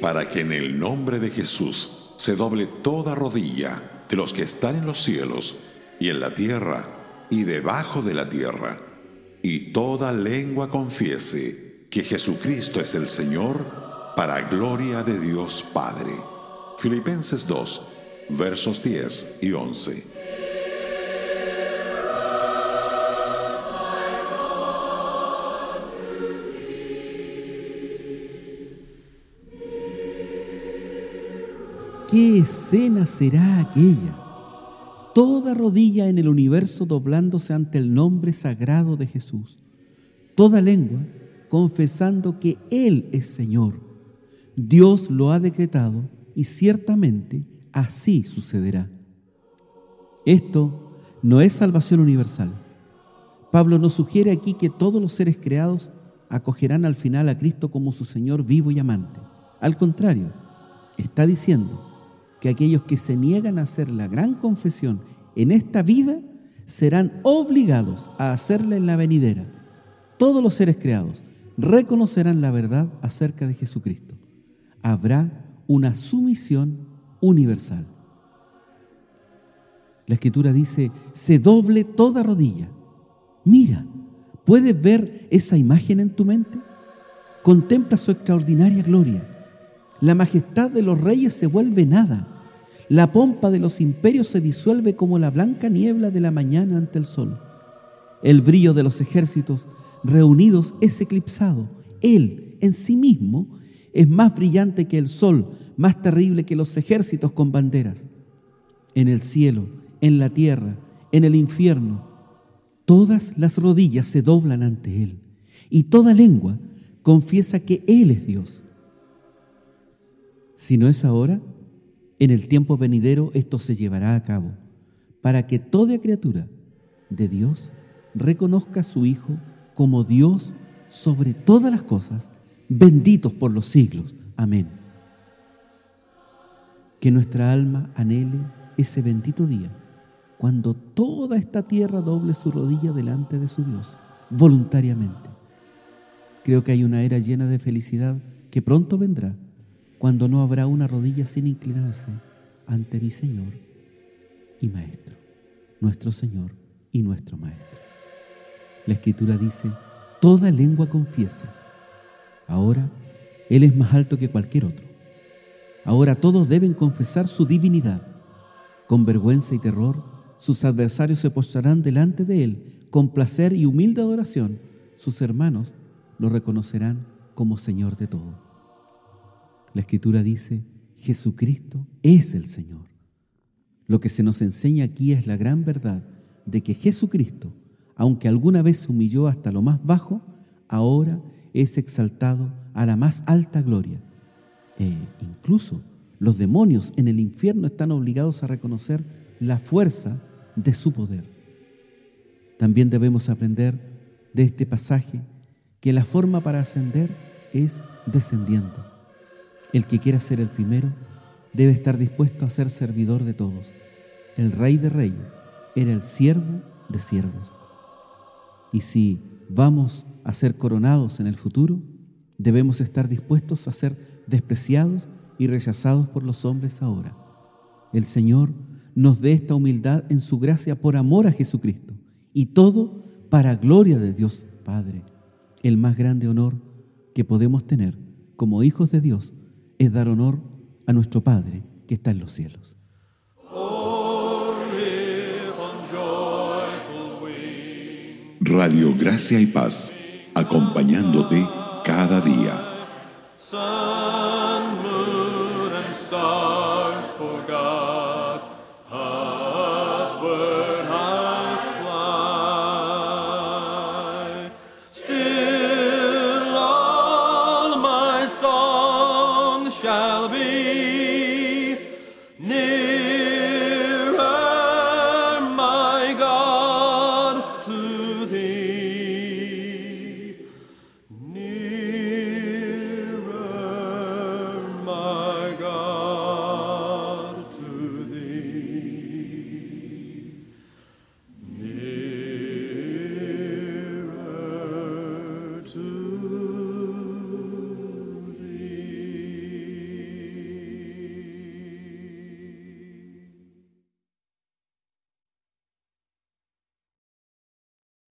para que en el nombre de Jesús se doble toda rodilla de los que están en los cielos y en la tierra y debajo de la tierra, y toda lengua confiese que Jesucristo es el Señor, para gloria de Dios Padre. Filipenses 2, versos 10 y 11. ¿Qué escena será aquella? Toda rodilla en el universo doblándose ante el nombre sagrado de Jesús. Toda lengua confesando que Él es Señor. Dios lo ha decretado y ciertamente así sucederá. Esto no es salvación universal. Pablo nos sugiere aquí que todos los seres creados acogerán al final a Cristo como su Señor vivo y amante. Al contrario, está diciendo, que aquellos que se niegan a hacer la gran confesión en esta vida serán obligados a hacerla en la venidera. Todos los seres creados reconocerán la verdad acerca de Jesucristo. Habrá una sumisión universal. La escritura dice, se doble toda rodilla. Mira, ¿puedes ver esa imagen en tu mente? Contempla su extraordinaria gloria la majestad de los reyes se vuelve nada. La pompa de los imperios se disuelve como la blanca niebla de la mañana ante el sol. El brillo de los ejércitos reunidos es eclipsado. Él en sí mismo es más brillante que el sol, más terrible que los ejércitos con banderas. En el cielo, en la tierra, en el infierno, todas las rodillas se doblan ante Él y toda lengua confiesa que Él es Dios. Si no es ahora, en el tiempo venidero esto se llevará a cabo, para que toda criatura de Dios reconozca a su Hijo como Dios sobre todas las cosas, benditos por los siglos. Amén. Que nuestra alma anhele ese bendito día, cuando toda esta tierra doble su rodilla delante de su Dios, voluntariamente. Creo que hay una era llena de felicidad que pronto vendrá cuando no habrá una rodilla sin inclinarse ante mi Señor y Maestro, nuestro Señor y nuestro Maestro. La Escritura dice, toda lengua confiesa. Ahora Él es más alto que cualquier otro. Ahora todos deben confesar su divinidad. Con vergüenza y terror, sus adversarios se postrarán delante de Él. Con placer y humilde adoración, sus hermanos lo reconocerán como Señor de todo. La escritura dice, Jesucristo es el Señor. Lo que se nos enseña aquí es la gran verdad de que Jesucristo, aunque alguna vez se humilló hasta lo más bajo, ahora es exaltado a la más alta gloria. E incluso los demonios en el infierno están obligados a reconocer la fuerza de su poder. También debemos aprender de este pasaje que la forma para ascender es descendiendo. El que quiera ser el primero debe estar dispuesto a ser servidor de todos. El rey de reyes era el siervo de siervos. Y si vamos a ser coronados en el futuro, debemos estar dispuestos a ser despreciados y rechazados por los hombres ahora. El Señor nos dé esta humildad en su gracia por amor a Jesucristo y todo para gloria de Dios Padre, el más grande honor que podemos tener como hijos de Dios es dar honor a nuestro Padre que está en los cielos. Radio Gracia y Paz, acompañándote cada día. shall be near.